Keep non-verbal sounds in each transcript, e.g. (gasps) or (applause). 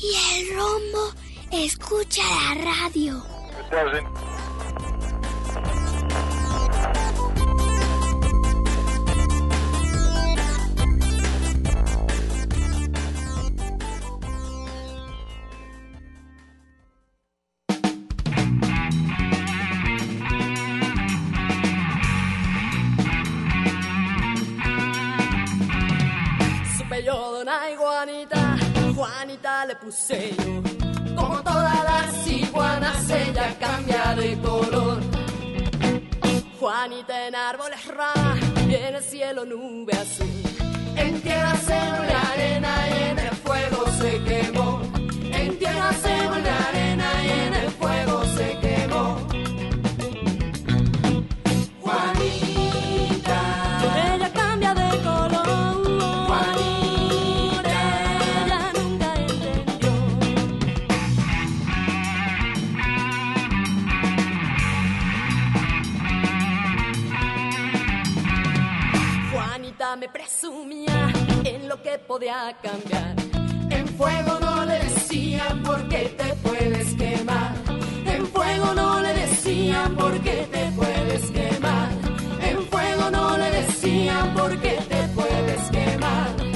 Y el rombo escucha la radio. Iguanita, Juanita Como todas las iguanas, ella cambia de color. Juanita en árboles rara y en el cielo nube azul. En tierra se vuelve arena y en el fuego se quemó. En tierra se vuelve arena y en el fuego se quemó. Presumía en lo que podía cambiar. En fuego no le decían por qué te puedes quemar. En fuego no le decían por qué te puedes quemar. En fuego no le decían por qué te puedes quemar.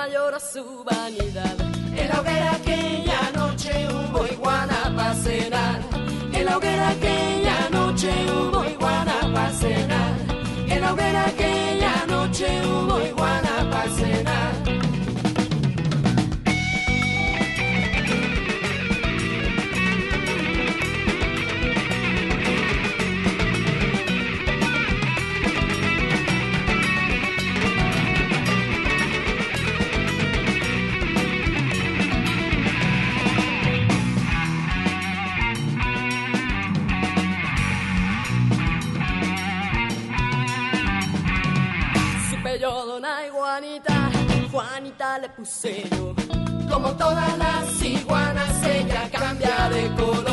Mayor a su vanidad. En la hoguera aquella noche hubo iguana para cenar. En la hoguera aquella noche hubo iguana para cenar. En la hoguera aquella noche hubo iguana para cenar. Juanita le puse yo. Como todas las iguanas, ella cambia de color.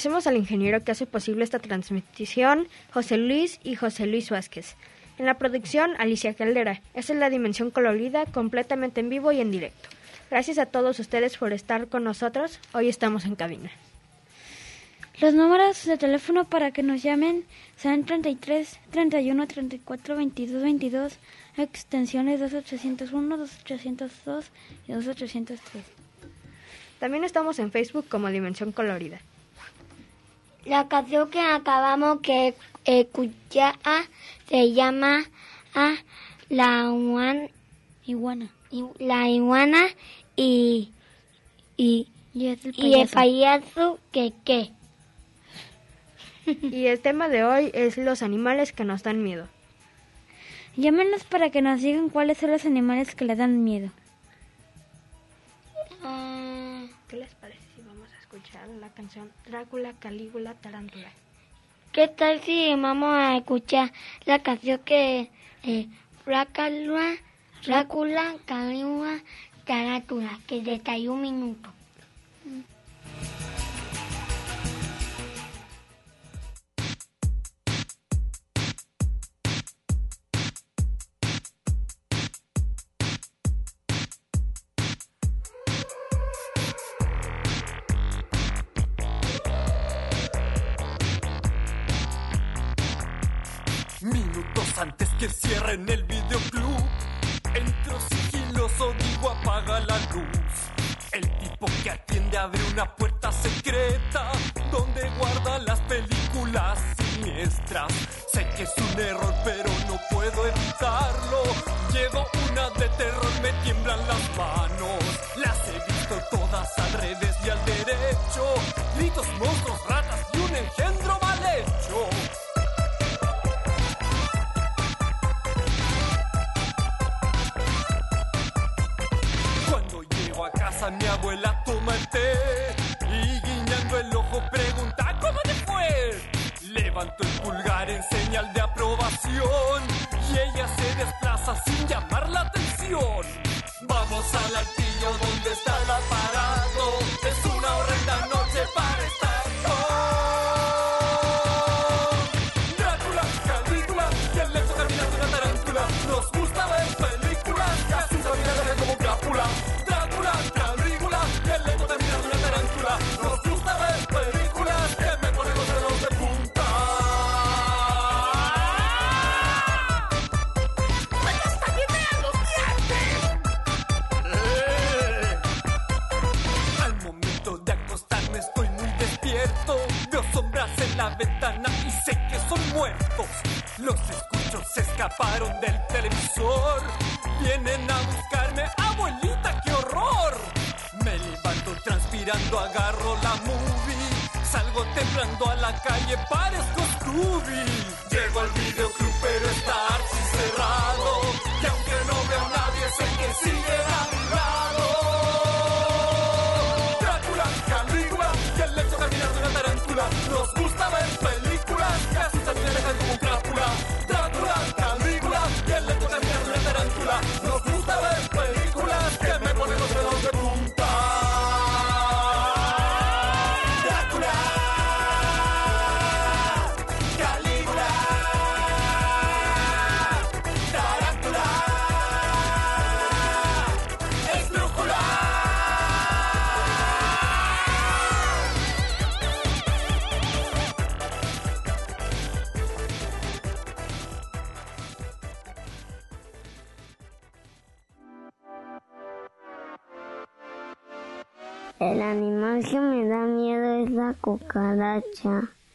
Agradecemos al ingeniero que hace posible esta transmisión, José Luis y José Luis Vázquez. En la producción, Alicia Caldera. Esta es la dimensión colorida, completamente en vivo y en directo. Gracias a todos ustedes por estar con nosotros. Hoy estamos en cabina. Los números de teléfono para que nos llamen son 33 31 34 22 22, extensiones 2801, 2802 y 2803. También estamos en Facebook como Dimensión Colorida. La canción que acabamos que escuchar se llama a la iguana. La iguana y y, y, el, y el payaso que qué. (laughs) y el tema de hoy es los animales que nos dan miedo. Llámenos para que nos digan cuáles son los animales que le dan miedo. Uh, canción Drácula, Calígula, Tarántula? ¿Qué tal si vamos a escuchar la canción que eh, Drácula, Drácula, Calígula, Tarántula, que de un minuto? Minutos up with Llego al videoclub, pero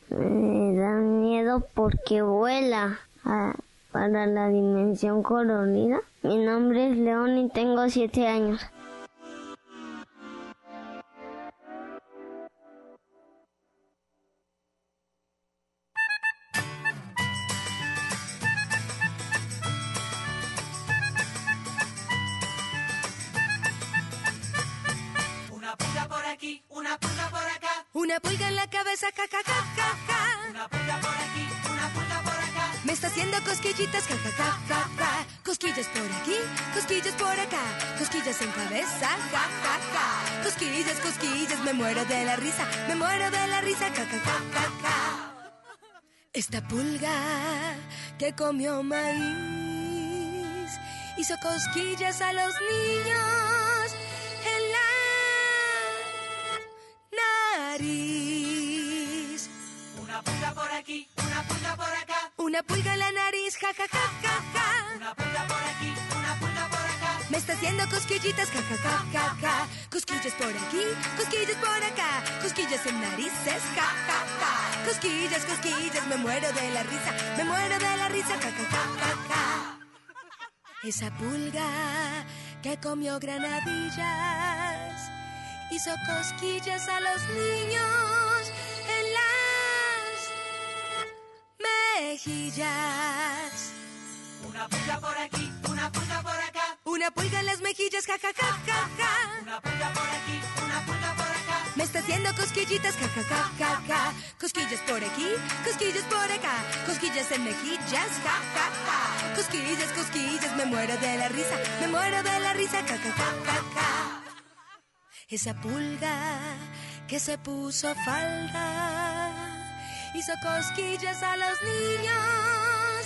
Me da miedo porque vuela para la dimensión colorida. Mi nombre es León y tengo siete años. Una pulga en la cabeza, ja, ja, ja, ja, ja. Una pulga por aquí, una pulga por acá. Me está haciendo cosquillitas, ja, ja, ja, ja, ja. Cosquillas por aquí, cosquillas por acá. Cosquillas en cabeza, ja, ja, ja. Cosquillas, cosquillas, me muero de la risa, me muero de la risa, ja, ja, ja, ja, ja. Esta pulga que comió maíz hizo cosquillas a los niños Una pulga en la nariz, ja, ja, ja, ja, ja. Una pulga por aquí, una pulga por acá. Me está haciendo cosquillitas, ja, ja, ja, ja, ja. Cosquillas por aquí, cosquillas por acá. Cosquillas en narices, ja, ja, ja. Cosquillas, cosquillas, me muero de la risa. Me muero de la risa, ja, ja, ja, ja, ja. Esa pulga que comió granadillas hizo cosquillas a los niños mejillas. Una pulga por aquí, una pulga por acá. Una pulga en las mejillas, ja, ja, ja, ja, ja. Una pulga por aquí, una pulga por acá. Me está haciendo cosquillitas, ja, ja, ja, ja, ja. Cosquillas por aquí, cosquillas por acá. Cosquillas en mejillas, ja, ja, ja. Cosquillas, cosquillas, me muero de la risa. Me muero de la risa, ja, ja, ja, ja, ja. Esa pulga que se puso falda hizo cosquillas a los niños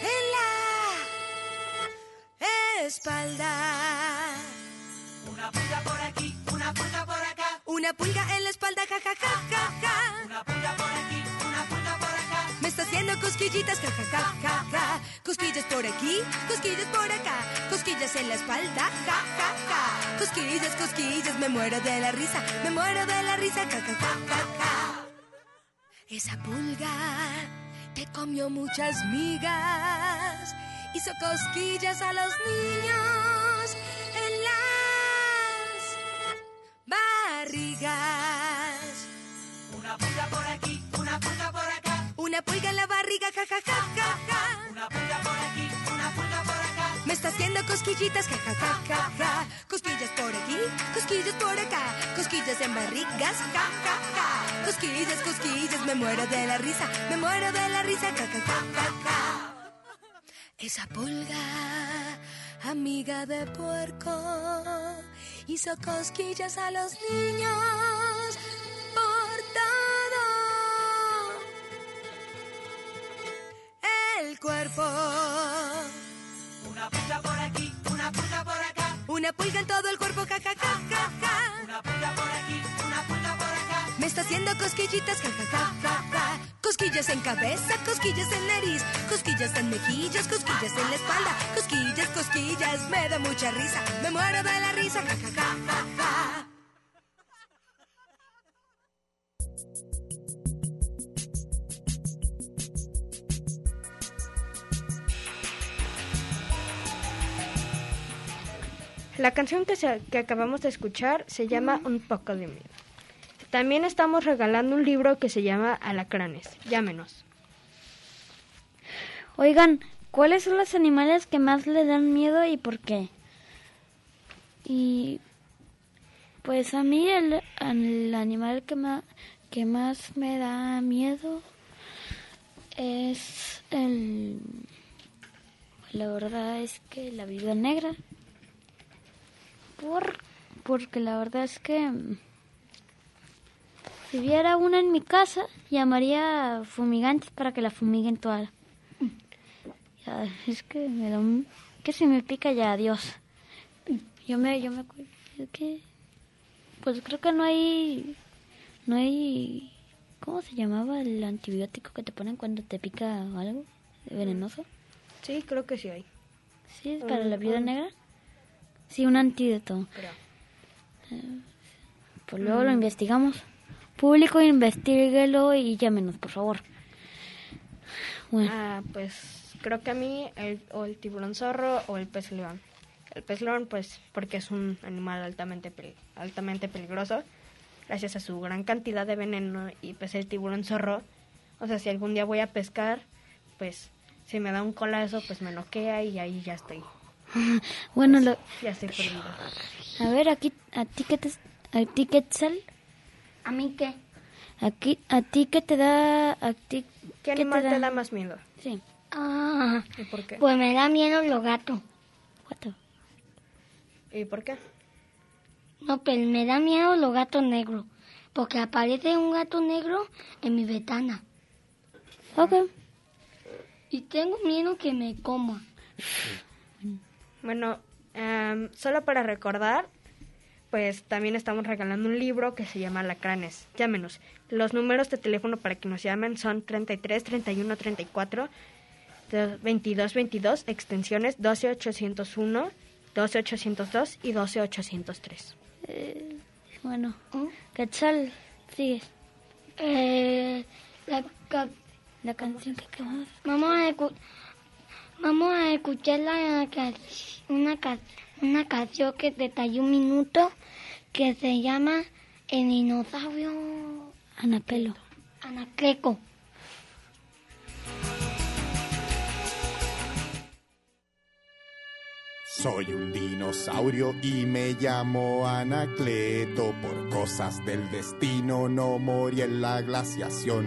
en la espalda. Una pulga por aquí, una pulga por acá. Una pulga en la espalda, ja, ja, ja, ja, ja. Una pulga por aquí, una pulga por acá. Me está haciendo cosquillitas, ja, ja, ja, ja, ja. Cosquillas por aquí, cosquillas por acá. Cosquillas en la espalda, ja, ja, ja. Cosquillas, cosquillas, me muero de la risa. Me muero de la risa, ja, ja, ja, ja, ja. Esa pulga que comió muchas migas hizo cosquillas a los niños en las barrigas. Una pulga por aquí, una pulga por acá. Una pulga en la barriga, ja, ja, ja, ja, ja. Está haciendo cosquillitas, ja, ja, ja, ja, ja. Cosquillas por aquí, cosquillas por acá. Cosquillas en barrigas, ja, ja, ja. Cosquillas, cosquillas, me muero de la risa. Me muero de la risa, ja, ja, ja, ja, ja. Esa pulga, amiga de puerco, hizo cosquillas a los niños por todo el cuerpo. Una pulga por aquí, una pulga por acá. Una pulga en todo el cuerpo, ja, ja, ja, ja, ja. Una pulga por aquí, una pulga por acá. Me está haciendo cosquillitas, ja, ja, ja, ja, ja. Cosquillas en cabeza, cosquillas en nariz, cosquillas en mejillas, cosquillas en la espalda, cosquillas, cosquillas, me da mucha risa, me muero de la risa, ja, ja, ja, ja, ja. La canción que, se- que acabamos de escuchar se llama Un poco de miedo. También estamos regalando un libro que se llama Alacranes. Llámenos. Oigan, ¿cuáles son los animales que más le dan miedo y por qué? Y pues a mí el, el animal que más, que más me da miedo es el... La verdad es que la viuda negra. Por, porque la verdad es que mm, si viera una en mi casa, llamaría fumigantes para que la fumiguen toda. Ya, es que me da un... que si me pica ya, adiós. Yo me, yo me que... Pues creo que no hay... No hay... ¿Cómo se llamaba el antibiótico que te ponen cuando te pica algo venenoso? Sí, creo que sí hay. ¿Sí? ¿Es para la viuda un- negra? Sí, un antídoto. Creo. Pues luego lo investigamos. Público, investiguelo y llámenos, por favor. Bueno, Ah, pues creo que a mí el, o el tiburón zorro o el pez león. El pez león, pues porque es un animal altamente, altamente peligroso, gracias a su gran cantidad de veneno. Y pues el tiburón zorro, o sea, si algún día voy a pescar, pues si me da un colazo, pues me noquea y ahí ya estoy, (laughs) bueno lo- ya a ver, aquí, a ti que te, a ti Quetzal, ¿A mí qué? aquí, a ti que te da, a ti, ¿Qué animal te da más miedo? Sí. Ah, ¿Y por qué? pues me da miedo los gatos. ¿Y por qué? No, pero me da miedo los gatos negros. Porque aparece un gato negro en mi ventana. Ok. Y tengo miedo que me coma. (laughs) Bueno, em, solo para recordar, pues también estamos regalando un libro que se llama Lacranes. Llámenos. Los números de teléfono para que nos llamen son 33 31 34 2222, extensiones 12801, 12802 y 12803. Eh, bueno, Quetzal, sigues. Eh, la, ca- La canción que acabamos. vamos, a escu- vamos a escuchar la, una, ca- una canción que detalló un minuto que se llama El dinosaurio Anapelo. Anacleco. Soy un dinosaurio y me llamo Anacleto. Por cosas del destino no morí en la glaciación.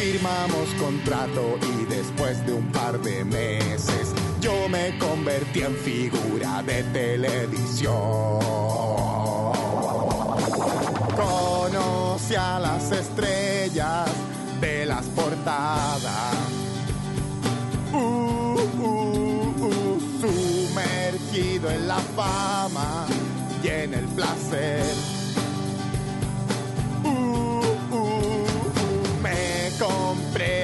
Firmamos contrato y después de un par de meses yo me convertí en figura de televisión. Conocí a las estrellas de las portadas. Uh, uh, uh, sumergido en la fama y en el placer.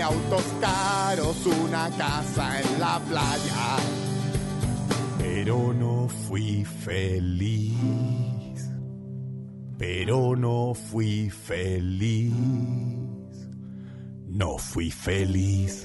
Autos caros, una casa en la playa, pero no fui feliz. Pero no fui feliz. No fui feliz.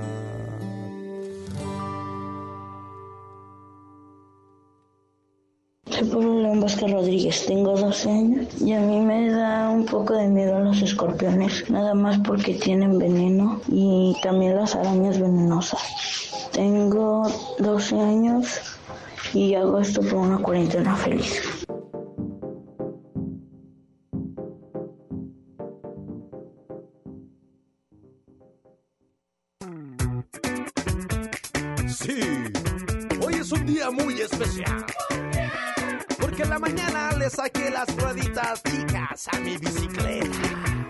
Rodríguez, tengo 12 años y a mí me da un poco de miedo los escorpiones, nada más porque tienen veneno y también las arañas venenosas. Tengo 12 años y hago esto por una cuarentena feliz. Sí, hoy es un día muy especial. Porque en la mañana le saqué las rueditas chicas a mi bicicleta.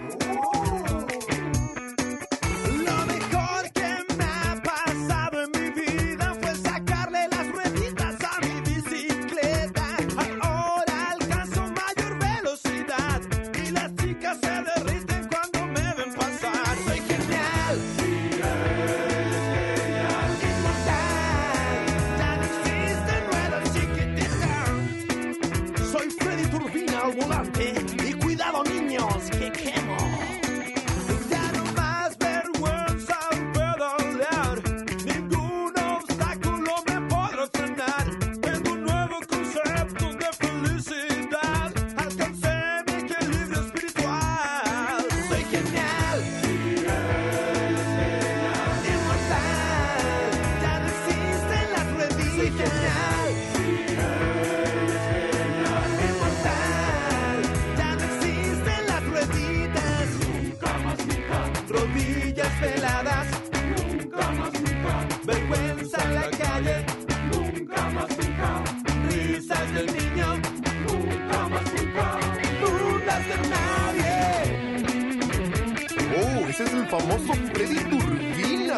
Es el famoso Freddy Turbina.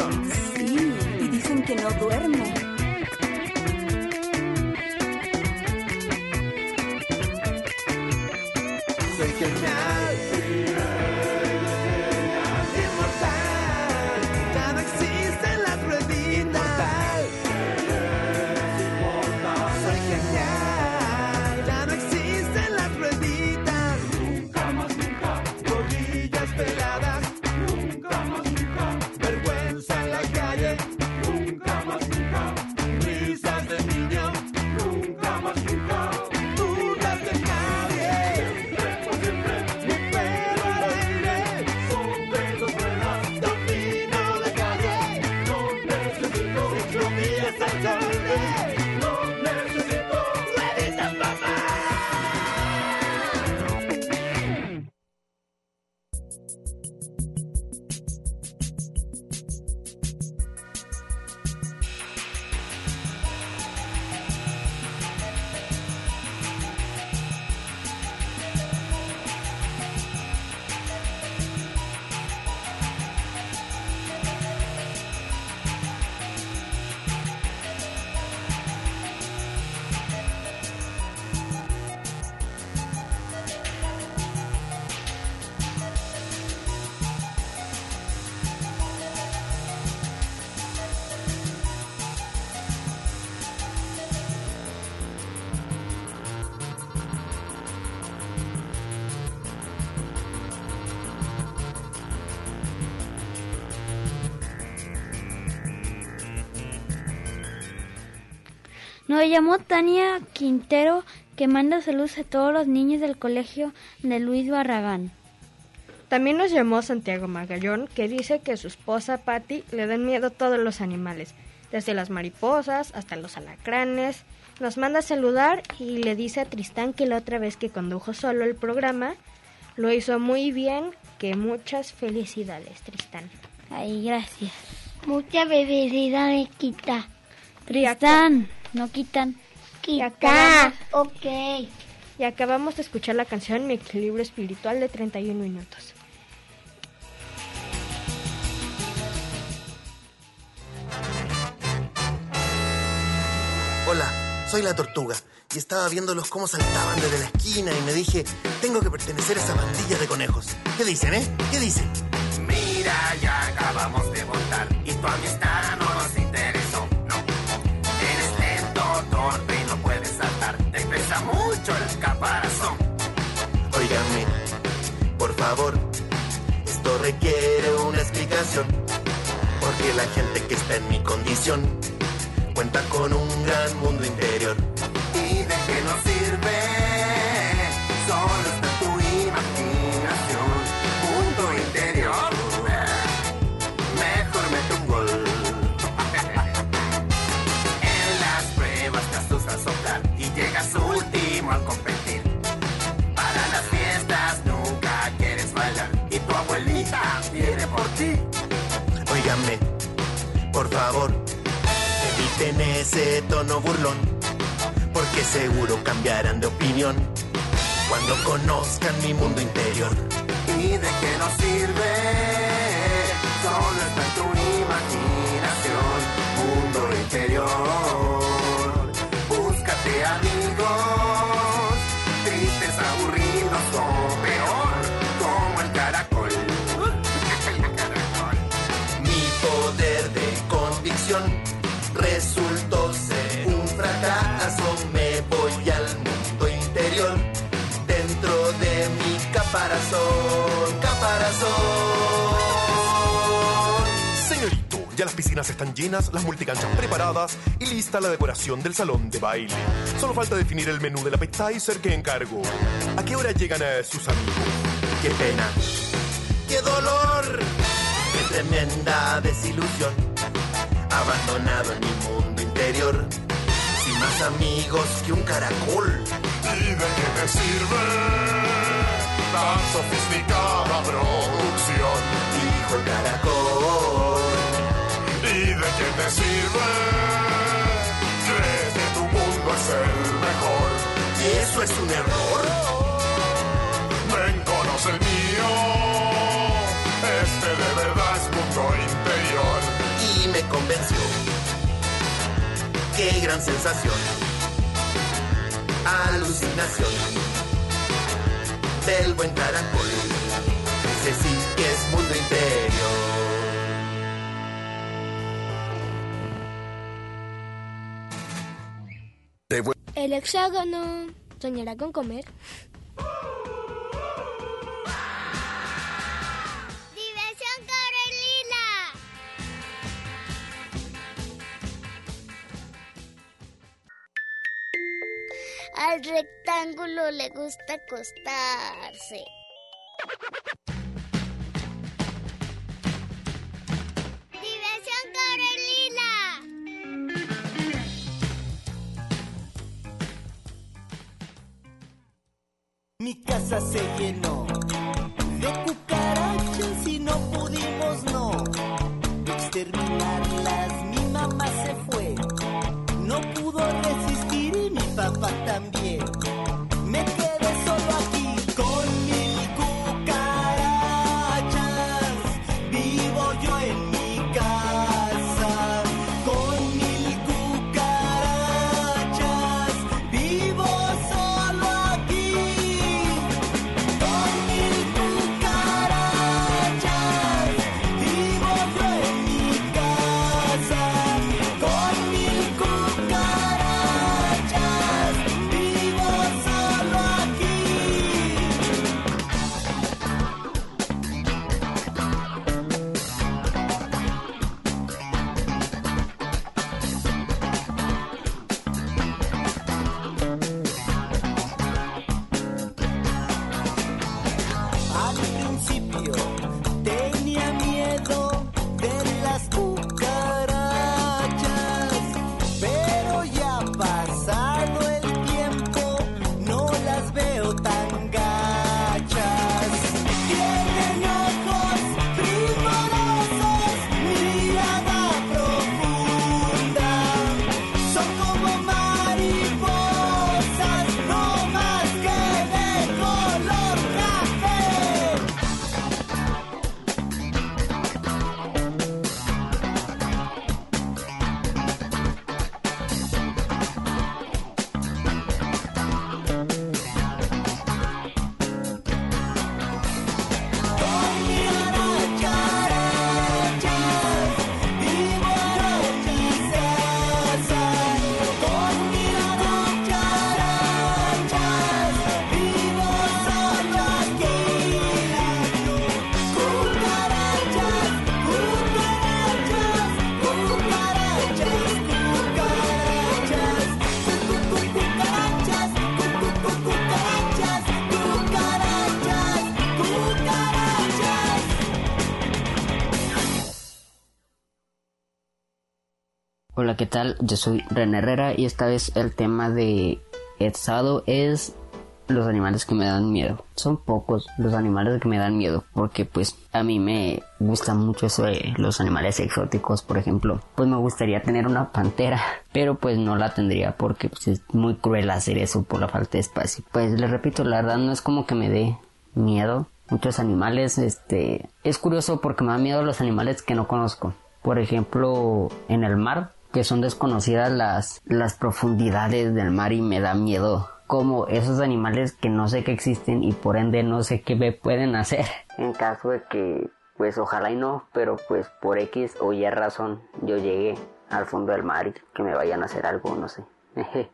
Sí, y dicen que no duerme. Nos llamó Tania Quintero que manda saludos a todos los niños del colegio de Luis Barragán. También nos llamó Santiago Magallón, que dice que su esposa Patty le dan miedo todos los animales, desde las mariposas hasta los alacranes. Nos manda a saludar y le dice a Tristán que la otra vez que condujo solo el programa lo hizo muy bien, que muchas felicidades, Tristán. Ay, gracias. Mucha felicidades, Quita. Tristán, no quitan. Quita. Ok. Y acabamos de escuchar la canción Mi equilibrio espiritual de 31 minutos. Hola, soy la tortuga y estaba viéndolos cómo saltaban desde la esquina y me dije, tengo que pertenecer a esa bandilla de conejos. ¿Qué dicen, eh? ¿Qué dicen? Mira, ya acabamos de votar y tu amistad no Porque la gente que está en mi condición cuenta con un gran mundo interior. Ese tono burlón, porque seguro cambiarán de opinión cuando conozcan mi mundo interior. ¿Y de qué nos sirve? Solo está en tu imaginación, mundo interior. Búscate amigos, piscinas están llenas, las multicanchas preparadas y lista la decoración del salón de baile. Solo falta definir el menú del appetizer que encargo. ¿A qué hora llegan a sus amigos? Qué pena, qué dolor, qué tremenda desilusión. Abandonado en mi mundo interior, sin más amigos que un caracol. ¿Y de qué te sirve tan sofisticada producción? Dijo el caracol. ¿Y de qué te sirve? ¿Crees que tu mundo es el mejor? ¿Y eso es un error? Ven, conoce el mío. Este de verdad es mundo interior. Y me convenció. Qué gran sensación. Alucinación. Del buen caracol. Ese sí que es mundo interior. El hexágono soñará con comer. Diversión corelina. Al rectángulo le gusta acostarse. Mi casa se llenó de cucarachas y no pudimos no exterminarlas. Mi mamá se fue, no pudo resistir y mi papá también. Yo soy René Herrera y esta vez el tema de estado es los animales que me dan miedo. Son pocos los animales que me dan miedo porque pues a mí me gusta mucho eso de los animales exóticos, por ejemplo. Pues me gustaría tener una pantera, pero pues no la tendría porque pues, es muy cruel hacer eso por la falta de espacio. Pues les repito, la verdad no es como que me dé miedo. Muchos animales, este, es curioso porque me da miedo los animales que no conozco. Por ejemplo, en el mar, que son desconocidas las, las profundidades del mar y me da miedo como esos animales que no sé que existen y por ende no sé qué me pueden hacer. En caso de que, pues ojalá y no, pero pues por X o Y razón yo llegue al fondo del mar y que me vayan a hacer algo, no sé. (laughs)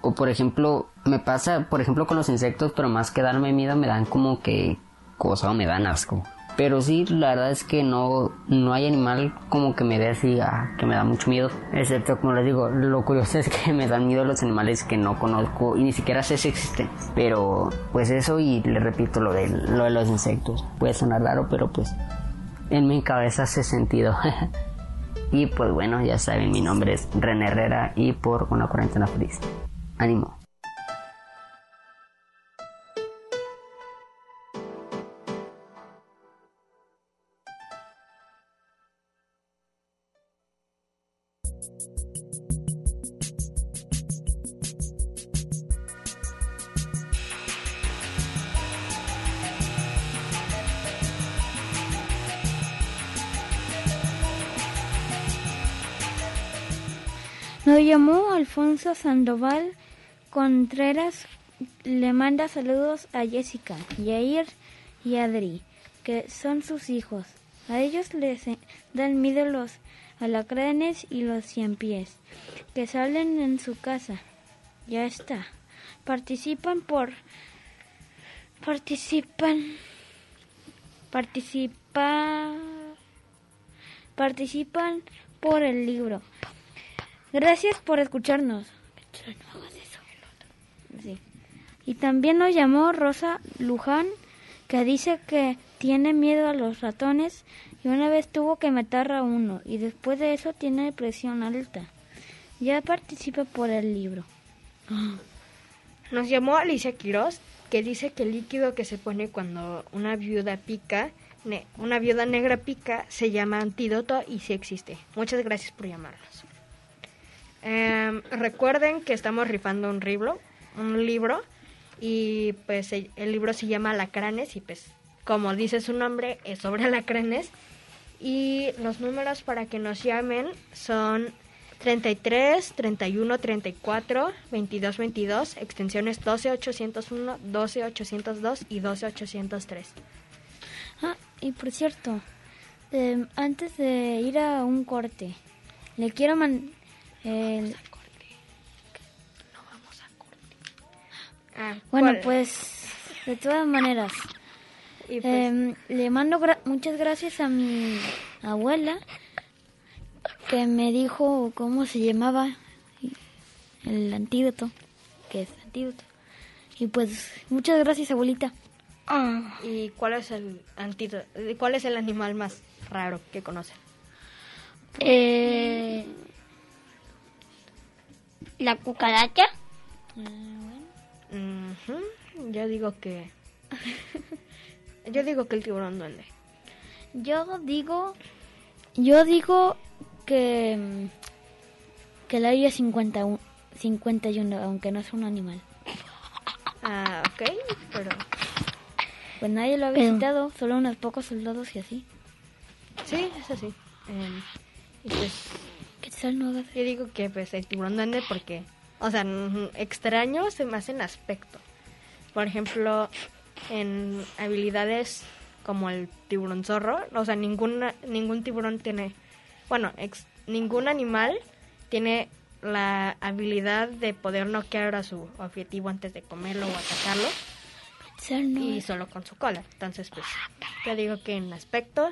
o por ejemplo, me pasa, por ejemplo, con los insectos, pero más que darme miedo me dan como que cosa o me dan asco. Pero sí, la verdad es que no, no hay animal como que me dé así, ah, que me da mucho miedo. Excepto, como les digo, lo curioso es que (laughs) me dan miedo los animales que no conozco y ni siquiera sé si existen. Pero, pues eso y le repito lo de, lo de los insectos. Puede sonar raro, pero pues en mi cabeza hace sentido. (laughs) y pues bueno, ya saben, mi nombre es René Herrera y por una cuarentena feliz. Ánimo. Alfonso Sandoval Contreras. Le manda saludos a Jessica, Yair y Adri, que son sus hijos. A ellos les dan miedo los alacranes y los cien pies, que salen en su casa. Ya está. Participan por... Participan... Participa... Participan por el libro. Gracias por escucharnos. Y también nos llamó Rosa Luján, que dice que tiene miedo a los ratones y una vez tuvo que matar a uno y después de eso tiene presión alta. Ya participa por el libro. (gasps) Nos llamó Alicia Quiroz, que dice que el líquido que se pone cuando una viuda pica, una viuda negra pica, se llama antídoto y sí existe. Muchas gracias por llamarnos. Em, recuerden que estamos rifando un libro, un libro y pues el, el libro se llama Alacranes y pues como dice su nombre es sobre (laughs) alacranes y los números para que nos llamen son 33, 31, 34, 22, 22, extensiones 12, 801, 12, 802 y 12, 803. Ah, y por cierto, eh, antes de ir a un corte, le quiero man... eh, Ah, bueno, ¿cuál? pues, de todas maneras, (laughs) Y pues- eh, le mando gra- muchas gracias a mi abuela que me dijo cómo se llamaba el antídoto, que es antídoto. Y pues, muchas gracias, abuelita. ¿Y cuál es el antídoto? ¿Cuál es el animal más raro que conocen? Eh, la cucaracha. Yo digo que (laughs) yo digo que el tiburón duende. Yo digo, yo digo que que el área 51, 51, aunque no es un animal. Ah, ok, pero Pues nadie lo ha Pero- visitado, solo unos pocos soldados y así. sí, es así. Em, y pues Yo digo que pues el tiburón duende porque, o sea, extraño se me hace en aspecto. Por ejemplo, en habilidades como el tiburón zorro, o sea, ninguna, ningún tiburón tiene, bueno, ex- ningún animal tiene la habilidad de poder noquear a su objetivo antes de comerlo o atacarlo y solo con su cola. Entonces, pues, yo digo que en aspecto,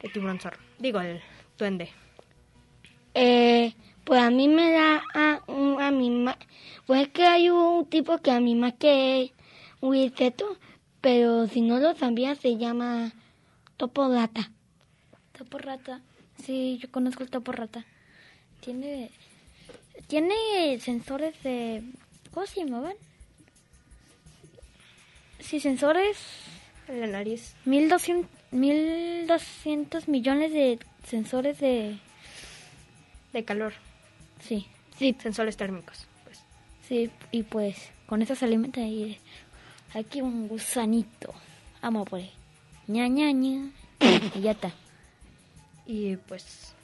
el tiburón zorro. Digo, el duende. Eh, pues a mí me da a, a mí más, pues es que hay un tipo que a mí más que un insecto, pero si no lo sabía se llama topo lata. Topo rata. Sí, yo conozco el topo rata. Tiene tiene sensores de ¿cómo se llamaban? Sí, sensores en la nariz. 1200 1200 millones de sensores de De calor. Sí. Sí. Sensores térmicos. Pues. Sí, y pues con eso se alimenta y aquí un gusanito. Vamos por ahí. ña ña ña. Y ya está. Y pues,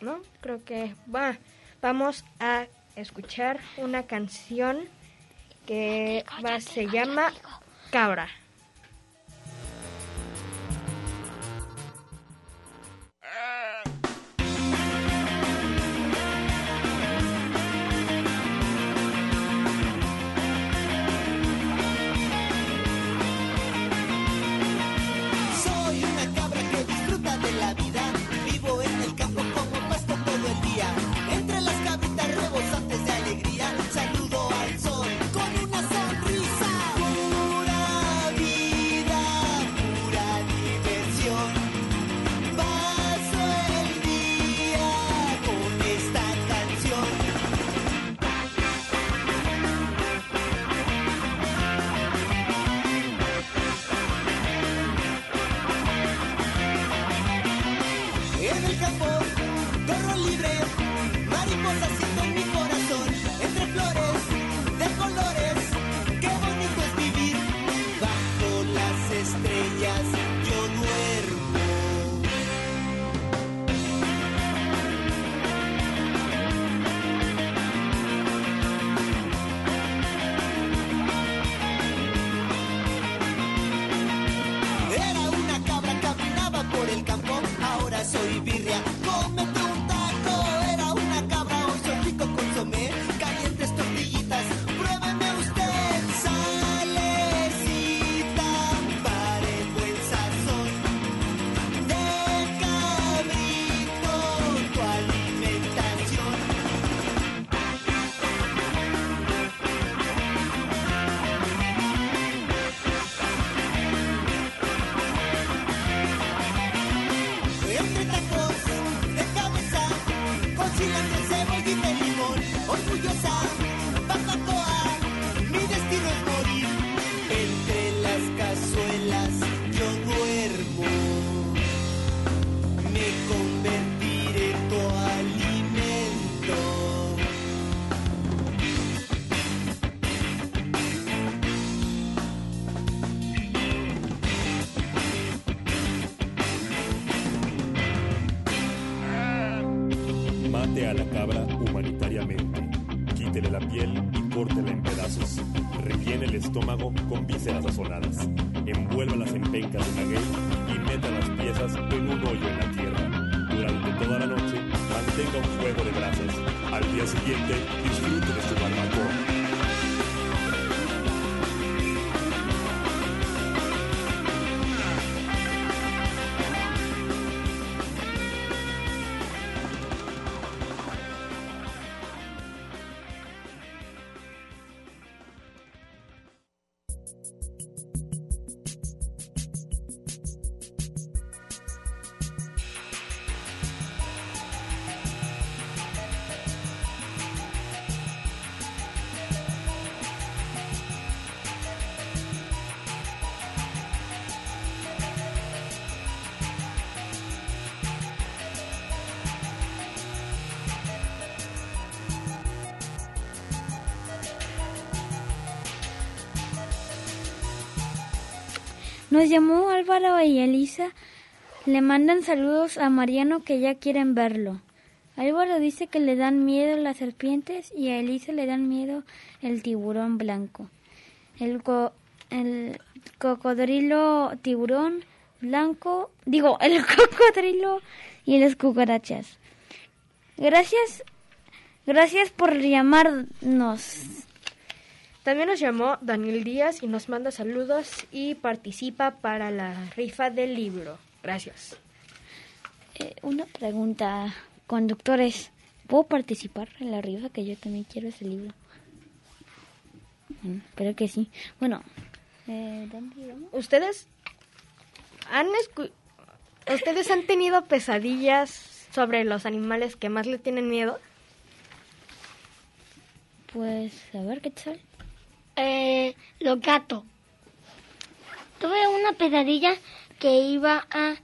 ¿no? Creo que va. Vamos a escuchar una canción que va, se llama Cabra. Nos llamó Álvaro y Elisa. Le mandan saludos a Mariano que ya quieren verlo. Álvaro dice que le dan miedo las serpientes y a Elisa le dan miedo el tiburón blanco. El, co- el cocodrilo tiburón blanco, digo, el (laughs) cocodrilo y las cucarachas. Gracias, gracias por llamarnos. También nos llamó Daniel Díaz y nos manda saludos y participa para la rifa del libro. Gracias. Eh, una pregunta, conductores, ¿puedo participar en la rifa que yo también quiero ese libro? Mm, espero que sí. Bueno, eh, ¿dónde vamos? ¿Ustedes han escu- ¿Ustedes han tenido pesadillas sobre los animales que más le tienen miedo? Pues, a ver qué tal. Eh, los gatos. Tuve una pesadilla que iba a,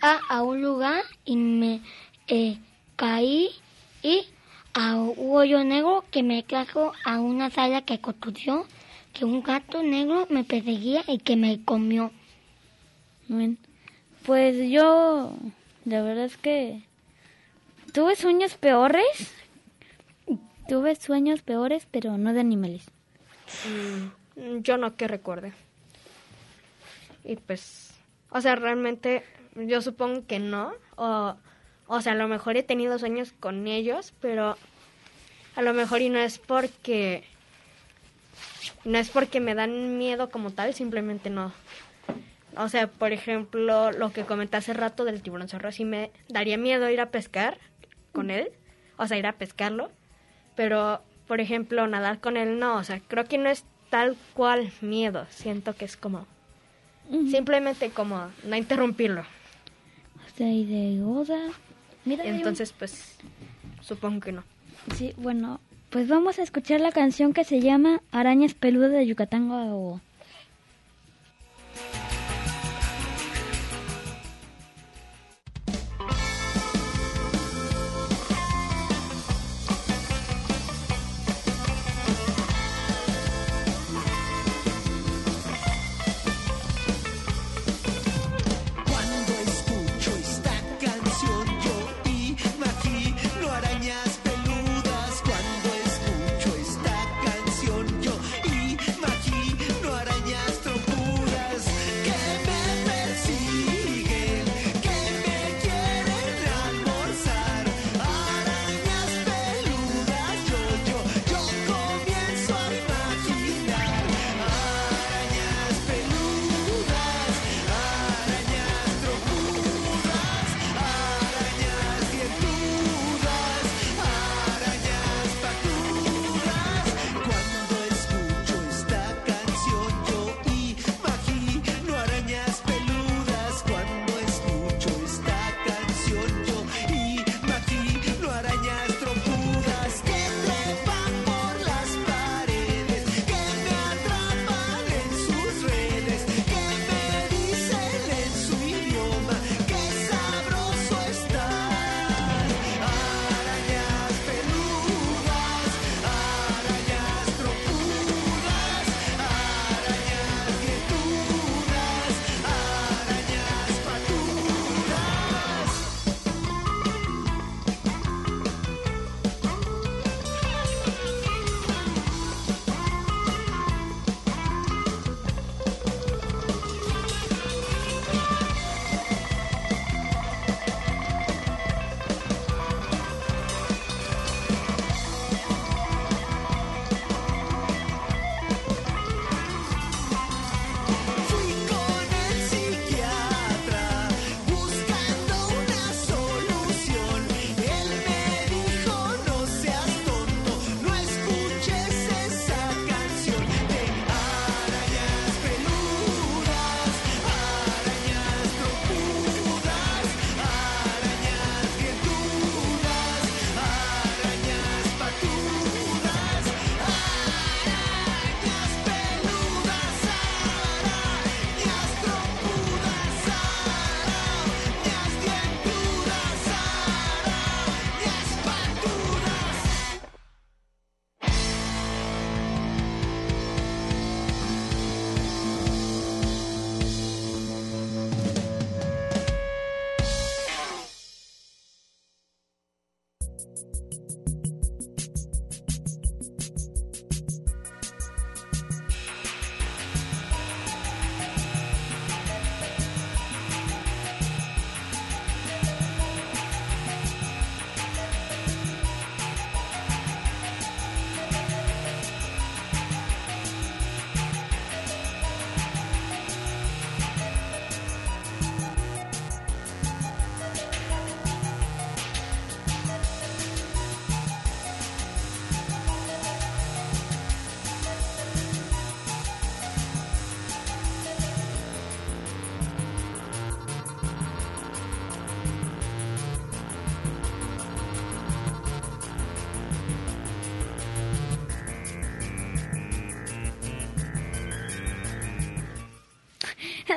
a, a un lugar y me eh, caí y a un hoyo negro que me trajo a una sala que construyó que un gato negro me perseguía y que me comió. Bien. Pues yo, la verdad es que tuve sueños peores. Tuve sueños peores, pero no de animales. Mm, yo no que recuerde. Y pues, o sea, realmente yo supongo que no. O, o sea, a lo mejor he tenido sueños con ellos, pero a lo mejor y no es porque no es porque me dan miedo como tal, simplemente no. O sea, por ejemplo, lo que comenté hace rato del tiburón zorro, sí me daría miedo ir a pescar con él, o sea, ir a pescarlo, pero, por ejemplo, nadar con él no, o sea, creo que no es tal cual miedo, siento que es como, simplemente como no interrumpirlo. O sea, y de Oda. Mira, un- Entonces, pues, supongo que no. Sí, bueno, pues vamos a escuchar la canción que se llama Arañas Peludas de Yucatán o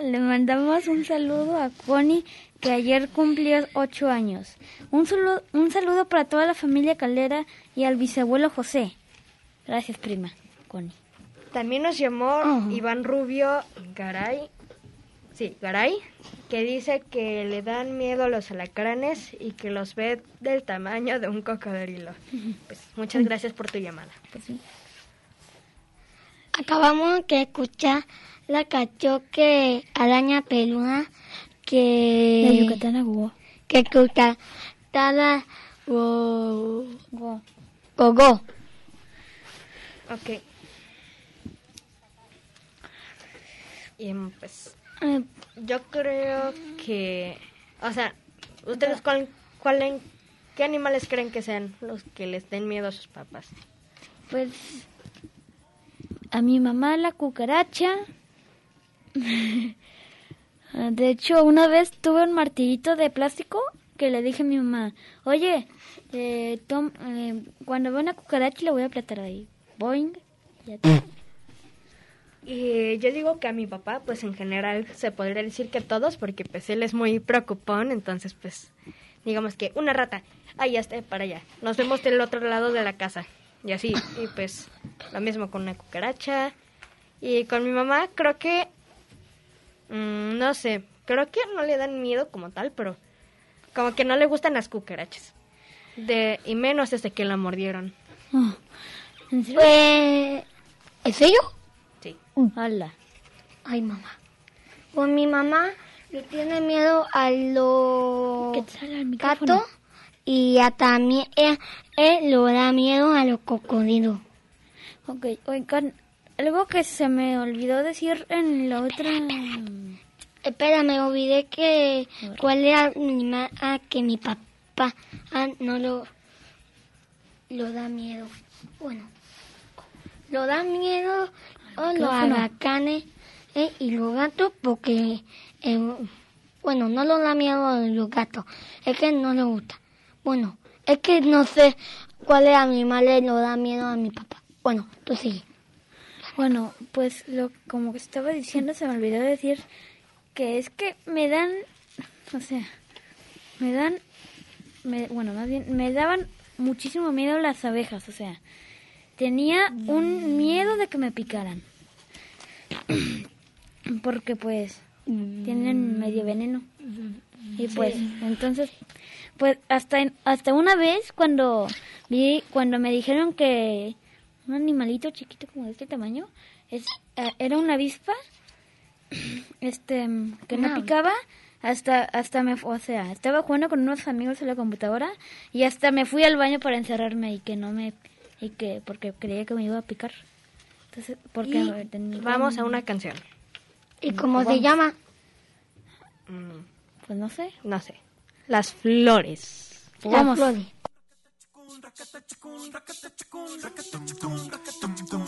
le mandamos un saludo a Connie que ayer cumplió ocho años. Un saludo, un saludo para toda la familia Caldera y al bisabuelo José. Gracias, prima, Connie. También nos llamó Iván Rubio Garay, sí, Garay, que dice que le dan miedo los alacranes y que los ve del tamaño de un cocodrilo. (laughs) Pues muchas gracias por tu llamada. Acabamos de escuchar la canción que araña peluda que De Yucatán a Guo. que escucha tada go go go. Ok. Y pues Eh, yo creo que, o sea, ustedes cuál, cuál en- qué animales creen que sean los que les den miedo a sus papás? Pues a mi mamá la cucaracha. (laughs) De hecho, una vez tuve un martillito de plástico que le dije a mi mamá, oye, eh, tom- eh, cuando vea una cucaracha le voy a apretar ahí. Boing. Ya. Y yo digo que a mi papá, pues en general se podría decir que todos, porque pues él es muy preocupón, entonces pues digamos que una rata, ahí está, para allá. Nos vemos del otro lado de la casa. Y así, y pues lo mismo con una cucaracha. Y con mi mamá creo que, mm, no sé, creo que no le dan miedo como tal, pero como que no le gustan las cucarachas. De, y menos desde que la mordieron. Pues ¿en serio? Sí. Hola. Ay, mamá. Pues mi mamá le tiene miedo a los gatos y a también él, él le da miedo a los cocodrilos. Ok, oigan, algo que se me olvidó decir en la otra... Espera, me olvidé que cuál era el animal a que mi papá ah, no lo, lo da miedo. Bueno, lo da miedo a los huracanes eh, y los gatos porque, eh, bueno, no lo da miedo a los gatos, es que no le gusta. Bueno, es que no sé cuál animal le lo da miedo a mi papá. Bueno, tú sigue. Bueno, pues lo como que estaba diciendo se me olvidó decir que es que me dan, o sea, me dan, me- bueno, más bien, me daban muchísimo miedo las abejas, o sea, tenía un miedo de que me picaran. (clears throat) Porque pues tienen medio veneno. Y pues, entonces, pues hasta en- hasta una vez cuando vi cuando me dijeron que un animalito chiquito como de este tamaño es eh, era una avispa (clears throat) este que no picaba hasta hasta me o sea estaba jugando con unos amigos en la computadora y hasta me fui al baño para encerrarme y que no me y que porque creía que me iba a picar entonces porque Y vamos a una canción. ¿Y cómo se llama? pues no sé No sé. Las flores. Vamos. flores. Invítame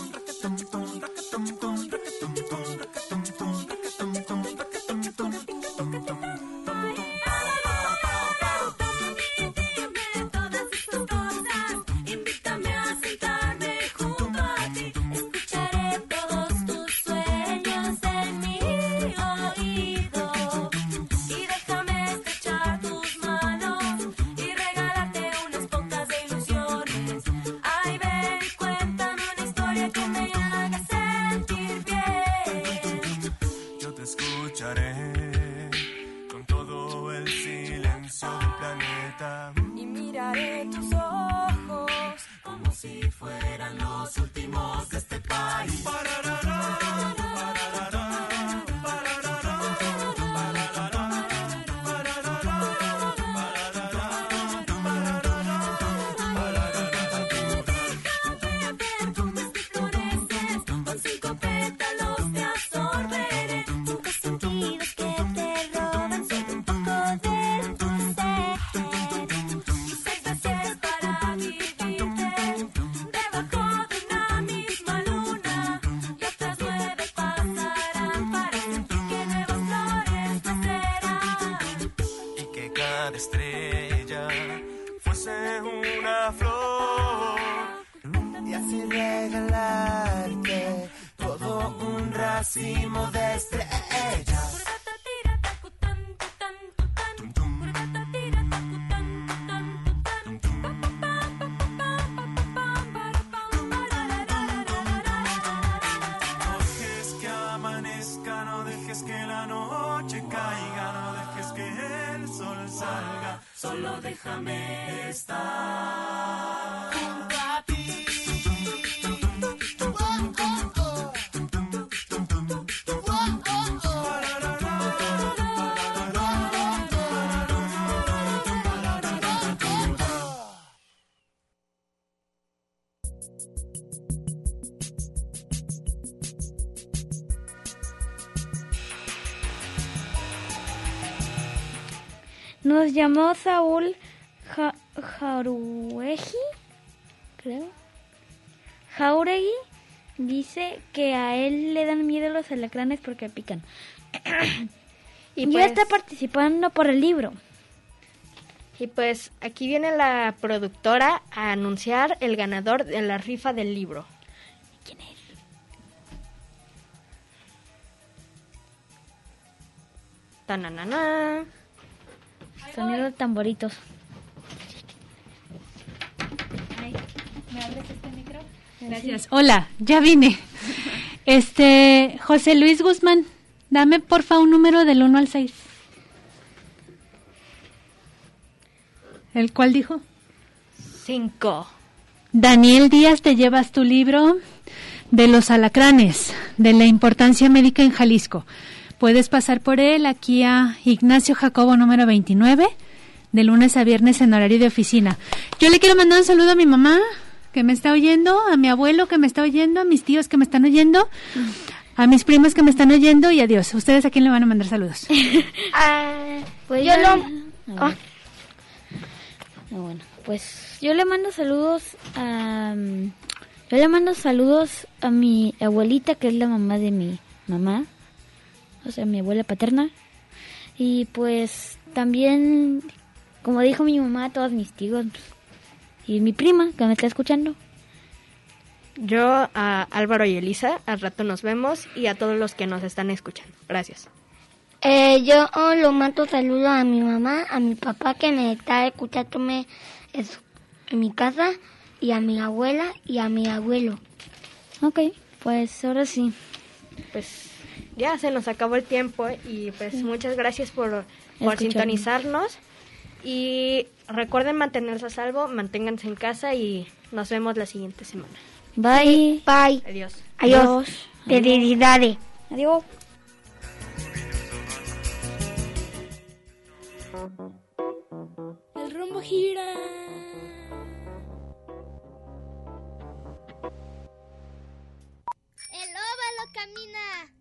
Nos llamó Saúl Ja- Jauregui, creo. Jauregui dice que a él le dan miedo los alacranes porque pican. (coughs) Y pues- ya está participando por el libro. Y pues aquí viene la productora a anunciar el ganador de la rifa del libro. ¿Quién es? Tananana. Sonido de tamboritos. ¿Me abres este micro? Gracias. Hola, ya vine. (laughs) Este, José Luis Guzmán, dame porfa un número del 1 al 6. ¿El cual dijo? Cinco. Daniel Díaz, te llevas tu libro de los alacranes, de la importancia médica en Jalisco. Puedes pasar por él aquí a Ignacio Jacobo número 29, de lunes a viernes en horario de oficina. Yo le quiero mandar un saludo a mi mamá, que me está oyendo, a mi abuelo que me está oyendo, a mis tíos que me están oyendo, a mis primos que me están oyendo y adiós. ¿Ustedes a quién le van a mandar saludos? (laughs) Ah, Pues yo lo... Ah, bueno, pues yo le mando saludos a... mm, Yo le mando saludos a mi abuelita, que es la mamá de mi mamá. O sea, mi abuela paterna. Y pues también, como dijo mi mamá, a todos mis tíos. Y mi prima, que me está escuchando. Yo a Álvaro y Elisa, al rato nos vemos y a todos los que nos están escuchando. Gracias. Eh, yo oh, lo mando saludo a mi mamá, a mi papá que me está escuchándome en mi casa y a mi abuela y a mi abuelo. Ok, pues ahora sí. Pues ya se nos acabó el tiempo y pues muchas gracias por, sintonizarnos. Y recuerden mantenerse a salvo, manténganse en casa y nos vemos la siguiente semana. Bye. Bye. Adiós. Adiós. Felicidades. Adiós. El rumbo gira. El óvalo camina.